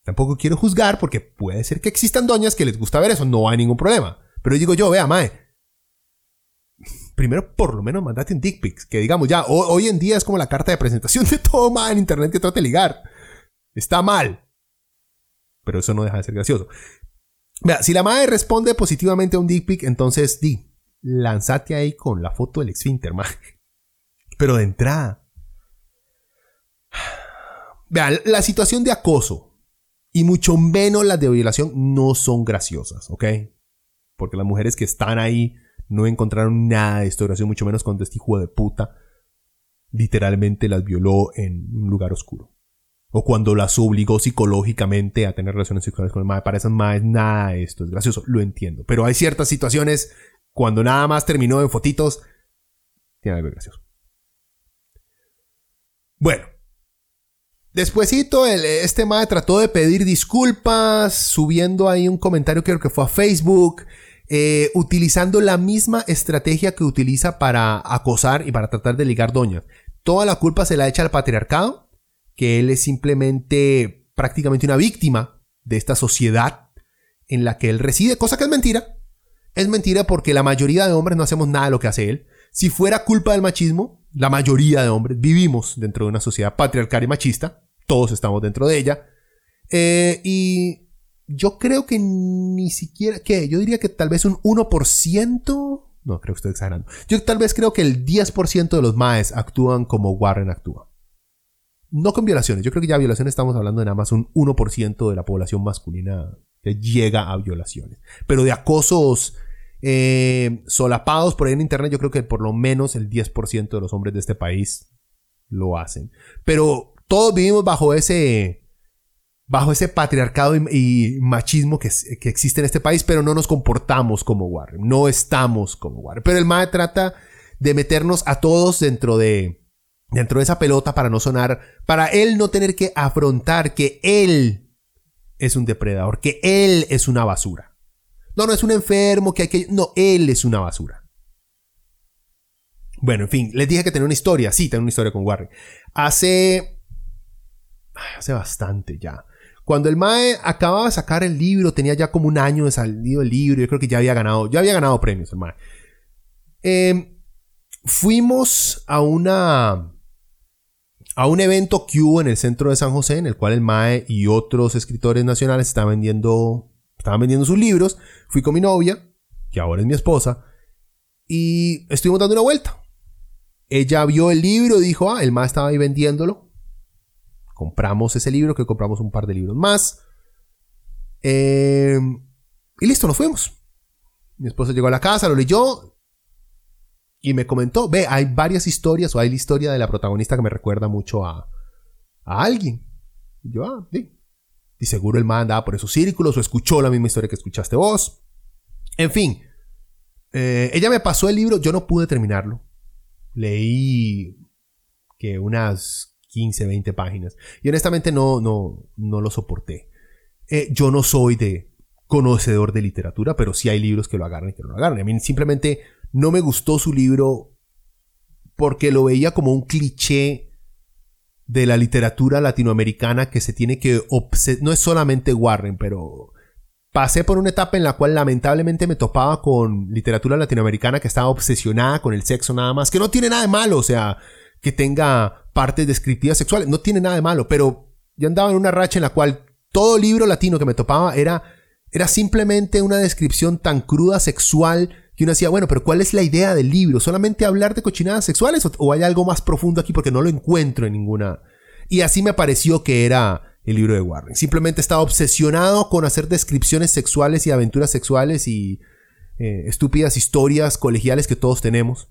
tampoco quiero juzgar porque puede ser que existan doñas que les gusta ver eso, no hay ningún problema. Pero digo yo, vea, mae, primero por lo menos mandate un dick pics, que digamos ya, hoy en día es como la carta de presentación de todo mae en internet que trate de ligar. Está mal. Pero eso no deja de ser gracioso. Vea, si la madre responde positivamente a un dick pic, entonces di, lanzate ahí con la foto del esfínter, mae. Pero de entrada. Vean, la situación de acoso y mucho menos las de violación no son graciosas, ¿ok? Porque las mujeres que están ahí no encontraron nada de esto gracioso, mucho menos cuando este hijo de puta literalmente las violó en un lugar oscuro. O cuando las obligó psicológicamente a tener relaciones sexuales con el madre. Para esas madres nada de esto es gracioso, lo entiendo. Pero hay ciertas situaciones cuando nada más terminó en fotitos, tiene algo gracioso. Bueno. Despuésito, este mae trató de pedir disculpas, subiendo ahí un comentario, creo que fue a Facebook, eh, utilizando la misma estrategia que utiliza para acosar y para tratar de ligar doñas. Toda la culpa se la echa al patriarcado, que él es simplemente prácticamente una víctima de esta sociedad en la que él reside, cosa que es mentira. Es mentira porque la mayoría de hombres no hacemos nada de lo que hace él. Si fuera culpa del machismo, la mayoría de hombres vivimos dentro de una sociedad patriarcal y machista, todos estamos dentro de ella, eh, y yo creo que ni siquiera, ¿qué? Yo diría que tal vez un 1%, no, creo que estoy exagerando, yo tal vez creo que el 10% de los maes actúan como Warren actúa. No con violaciones, yo creo que ya violaciones estamos hablando de nada más un 1% de la población masculina que llega a violaciones. Pero de acosos eh, solapados por ahí en internet, yo creo que por lo menos el 10% de los hombres de este país lo hacen. Pero todos vivimos bajo ese, bajo ese patriarcado y, machismo que, que, existe en este país, pero no nos comportamos como Warren, no estamos como Warren. Pero el MAE trata de meternos a todos dentro de, dentro de esa pelota para no sonar, para él no tener que afrontar que él es un depredador, que él es una basura. No, no es un enfermo que hay que... No, él es una basura. Bueno, en fin, les dije que tenía una historia. Sí, tengo una historia con Warren. Hace... Hace bastante ya. Cuando el Mae acababa de sacar el libro, tenía ya como un año de salido el libro. Yo creo que ya había ganado, ya había ganado premios el Mae. Em, fuimos a una a un evento que hubo en el centro de San José, en el cual el MAE y otros escritores nacionales estaban vendiendo, estaban vendiendo sus libros. Fui con mi novia, que ahora es mi esposa, y estuvimos dando una vuelta. Ella vio el libro y dijo, ah, el MAE estaba ahí vendiéndolo. Compramos ese libro, que compramos un par de libros más. Em, y listo, nos fuimos. Mi esposa llegó a la casa, lo leyó, y me comentó, ve, hay varias historias o hay la historia de la protagonista que me recuerda mucho a, a alguien. Y yo, ah, sí. Y seguro el man andaba por esos círculos o escuchó la misma historia que escuchaste vos. En fin, eh, ella me pasó el libro, yo no pude terminarlo. Leí que unas 15, 20 páginas. Y honestamente no, no, no lo soporté. Eh, yo no soy de conocedor de literatura, pero sí hay libros que lo agarran y que no lo agarran. A mí simplemente no me gustó su libro porque lo veía como un cliché de la literatura latinoamericana que se tiene que no es solamente Warren, pero pasé por una etapa en la cual lamentablemente me topaba con literatura latinoamericana que estaba obsesionada con el sexo nada más, que no tiene nada de malo, o sea, que tenga partes descriptivas sexuales, no tiene nada de malo, pero yo andaba en una racha en la cual todo libro latino que me topaba era era simplemente una descripción tan cruda sexual que uno decía, bueno, pero ¿cuál es la idea del libro? ¿Solamente hablar de cochinadas sexuales o, hay algo más profundo aquí porque no lo encuentro en ninguna? Y así me pareció que era el libro de Warren. Simplemente estaba obsesionado con hacer descripciones sexuales y aventuras sexuales y eh, estúpidas historias colegiales que todos tenemos.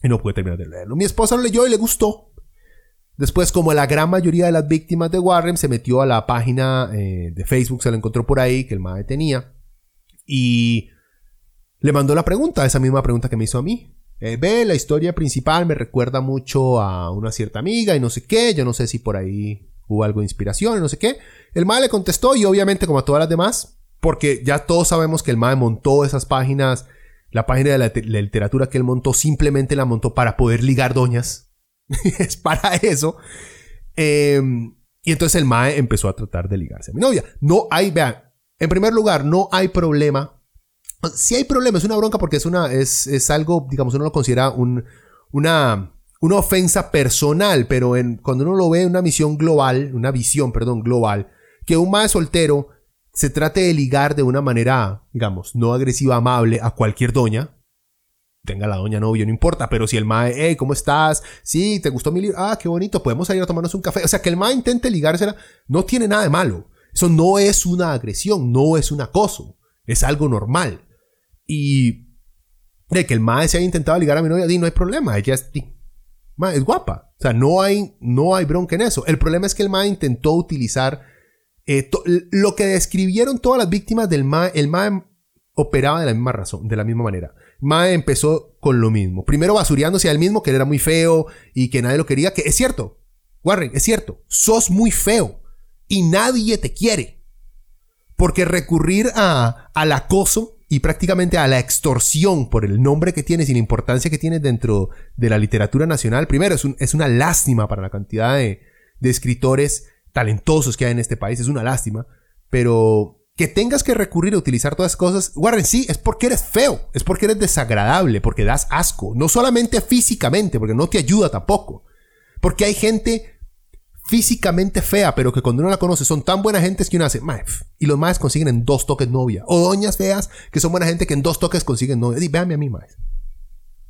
Y no pude terminar de leerlo. Mi esposa lo leyó y le gustó. Después, como la gran mayoría de las víctimas de Warren, se metió a la página eh, de Facebook, se lo encontró por ahí, que el MAE tenía. Y le mandó la pregunta, esa misma pregunta que me hizo a mí. Eh, ve, la historia principal me recuerda mucho a una cierta amiga y no sé qué. Yo no sé si por ahí hubo algo de inspiración y no sé qué. El MAE le contestó y obviamente como a todas las demás, porque ya todos sabemos que el MAE montó esas páginas, la página de la, literatura que él montó simplemente la montó para poder ligar doñas. es para eso. Em, y entonces el MAE empezó a tratar de ligarse a mi novia. No hay, vean, en primer lugar, no hay problema si hay problema, es una bronca porque es, una, es, es algo, digamos, uno lo considera un, una, una ofensa personal, pero en, cuando uno lo ve en una misión global, una visión, perdón, global, que un mae soltero se trate de ligar de una manera, digamos, no agresiva, amable a cualquier doña, tenga la doña novio, no importa, pero si el mae, hey, ¿cómo estás? Sí, ¿te gustó mi libro? Ah, qué bonito, podemos ir a tomarnos un café. O sea, que el mae intente ligársela, no tiene nada de malo. Eso no es una agresión, no es un acoso, es algo normal. Y de que el mae se haya intentado ligar a mi novia, di, no hay problema, ella es, es guapa. O sea, no hay, no hay bronca en eso. El problema es que el mae intentó utilizar eh, lo que describieron todas las víctimas del mae. El mae operaba de la misma razón, de la misma manera. Mae empezó con lo mismo. Primero basureándose a él mismo, que él era muy feo y que nadie lo quería. Que es cierto, Warren, es cierto. Sos muy feo y nadie te quiere. Porque recurrir a, al acoso y prácticamente a la extorsión por el nombre que tienes y la importancia que tienes dentro de la literatura nacional. Primero, es, es una lástima para la cantidad de, escritores talentosos que hay en este país, es una lástima, pero que tengas que recurrir a utilizar todas esas cosas, Warren, sí, es porque eres feo, es porque eres desagradable, porque das asco, no solamente físicamente, porque no te ayuda tampoco, porque hay gente físicamente fea, pero que cuando uno la conoce son tan buenas gentes que uno hace, y los más consiguen en dos toques novia. O doñas feas que son buena gente que en dos toques consiguen novia. Y véanme a mí, más.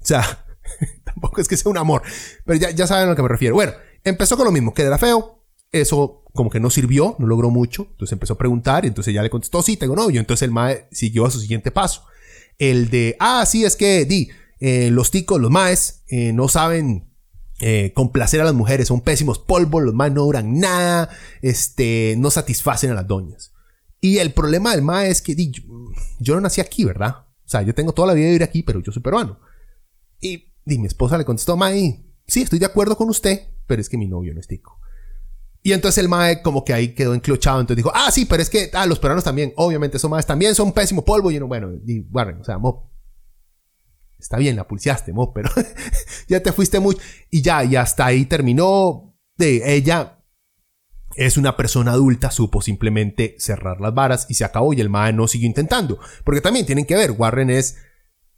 O sea, tampoco es que sea un amor, pero ya, ya saben a lo que me refiero. Bueno, empezó con lo mismo, que era feo. Eso como que no sirvió, no logró mucho. Entonces empezó a preguntar y entonces ya le contestó, sí, tengo novio. Entonces el mae siguió a su siguiente paso. El de, ah, sí, es que, di, eh, los ticos, los maes, eh, no saben eh, complacer a las mujeres, son pésimos polvos, los más no duran nada, este, no satisfacen a las doñas. Y el problema del ma es que yo, no nací aquí, ¿verdad? O sea, yo tengo toda la vida de vivir aquí, pero yo soy peruano. Y, mi esposa le contestó, mae, sí, estoy de acuerdo con usted, pero es que mi novio no es tico. Y entonces el mae como que ahí quedó enclochado, entonces dijo, ah, sí, pero es que, ah, los peruanos también, obviamente esos maes también son pésimo polvo, y bueno, y, bueno, o sea, mo, está bien, la pulseaste, mo, pero ya te fuiste muy... Y ya, y hasta ahí terminó. De ella es una persona adulta, supo simplemente cerrar las varas y se acabó y el mae no siguió intentando. Porque también tienen que ver, Warren es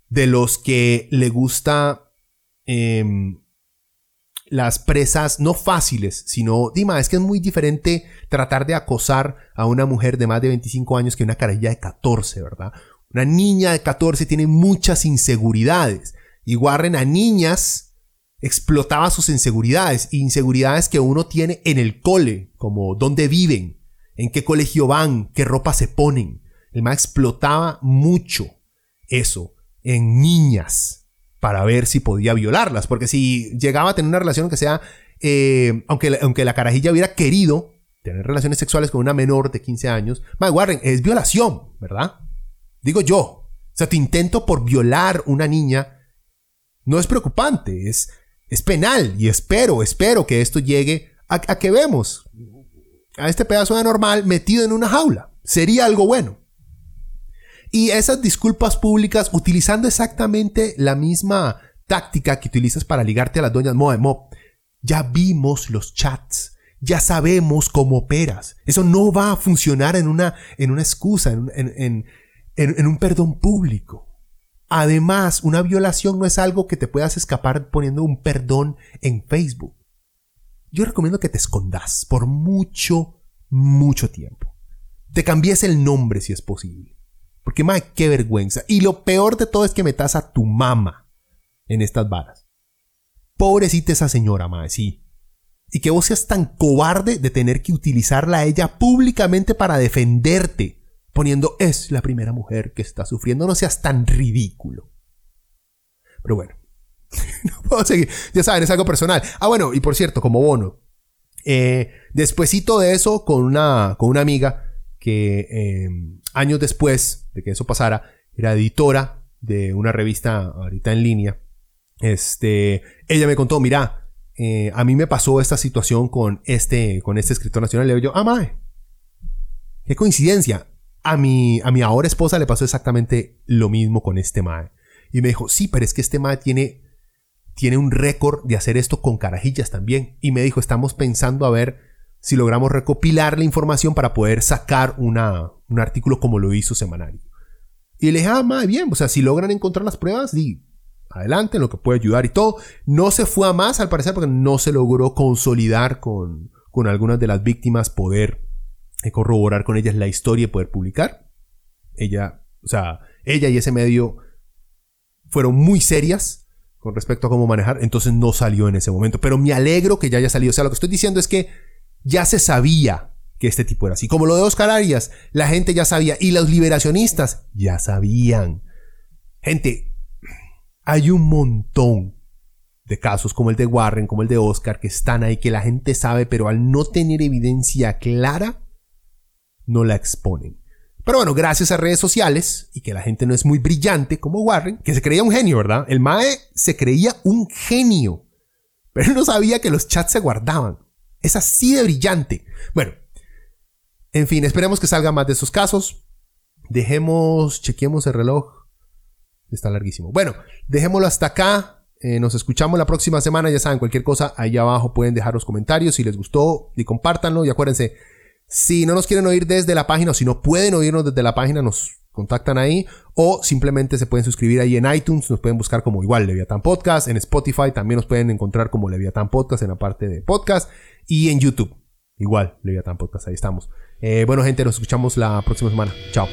de los que le gusta em, las presas no fáciles, sino, Dima, es que es muy diferente tratar de acosar a una mujer de más de 25 años que una carajilla de 14, ¿verdad? Una niña de 14 tiene muchas inseguridades y Warren a niñas explotaba sus inseguridades, inseguridades que uno tiene en el cole, como dónde viven, en qué colegio van, qué ropa se ponen. El más explotaba mucho eso en niñas para ver si podía violarlas, porque si llegaba a tener una relación que sea, eh, aunque, aunque la carajilla hubiera querido tener relaciones sexuales con una menor de 15 años, Mike Warren, es violación, ¿verdad? Digo yo. O sea, tu intento por violar una niña no es preocupante, es, es penal y espero, espero que esto llegue a, que vemos a este pedazo de normal metido en una jaula. Sería algo bueno. Y esas disculpas públicas utilizando exactamente la misma táctica que utilizas para ligarte a las doñas Mob Mob. Ya vimos los chats. Ya sabemos cómo operas. Eso no va a funcionar en una, en una excusa, en, en, en un perdón público. Además, una violación no es algo que te puedas escapar poniendo un perdón en Facebook. Yo recomiendo que te escondas por mucho, mucho tiempo. Te cambies el nombre si es posible. Porque, madre, qué vergüenza. Y lo peor de todo es que metas a tu mamá en estas varas. Pobrecita esa señora, madre, sí. Y que vos seas tan cobarde de tener que utilizarla a ella públicamente para defenderte, poniendo es la primera mujer que está sufriendo. No seas tan ridículo. Pero bueno, no puedo seguir. Ya saben, es algo personal. Ah, bueno, y por cierto, como bono. Eh, despuésito de eso, con una, con una amiga, que em, años después de que eso pasara, era editora de una revista ahorita en línea. Este, ella me contó, mira, eh, a mí me pasó esta situación con este, con este escritor nacional. Le digo yo, ah, mae, qué coincidencia. A mi, a mi ahora esposa le pasó exactamente lo mismo con este mae. Y me dijo, sí, pero es que este mae tiene, tiene un récord de hacer esto con carajillas también. Y me dijo, estamos pensando a ver si logramos recopilar la información para poder sacar una, un artículo como lo hizo Semanario. Y le dije, ah, más bien, o sea, si logran encontrar las pruebas, di, adelante, en lo que puede ayudar y todo. No se fue a más, al parecer, porque no se logró consolidar con, con algunas de las víctimas, poder corroborar con ellas la historia y poder publicar. Ella, o sea, ella y ese medio fueron muy serias con respecto a cómo manejar, entonces no salió en ese momento. Pero me alegro que ya haya salido. O sea, lo que estoy diciendo es que ya se sabía que este tipo era así. Como lo de Oscar Arias, la gente ya sabía. Y los liberacionistas ya sabían. Gente, hay un montón de casos como el de Warren, como el de Oscar, que están ahí, que la gente sabe, pero al no tener evidencia clara, no la exponen. Pero bueno, gracias a redes sociales y que la gente no es muy brillante como Warren, que se creía un genio, ¿verdad? El Mae se creía un genio, pero no sabía que los chats se guardaban. Es así de brillante. Bueno, en fin, esperemos que salga más de esos casos. Dejemos, chequemos el reloj. Está larguísimo. Bueno, dejémoslo hasta acá. Eh, nos escuchamos la próxima semana. Ya saben, cualquier cosa ahí abajo pueden dejar los comentarios si les gustó y compártanlo. Y acuérdense, si no nos quieren oír desde la página o si no pueden oírnos desde la página, nos contactan ahí o simplemente se pueden suscribir ahí en iTunes, nos pueden buscar como igual Leviathan Podcast, en Spotify también nos pueden encontrar como Leviathan Podcast en la parte de podcast y en YouTube. Igual, Leviathan Podcast, ahí estamos. Eh, bueno, gente, nos escuchamos la próxima semana. Chao.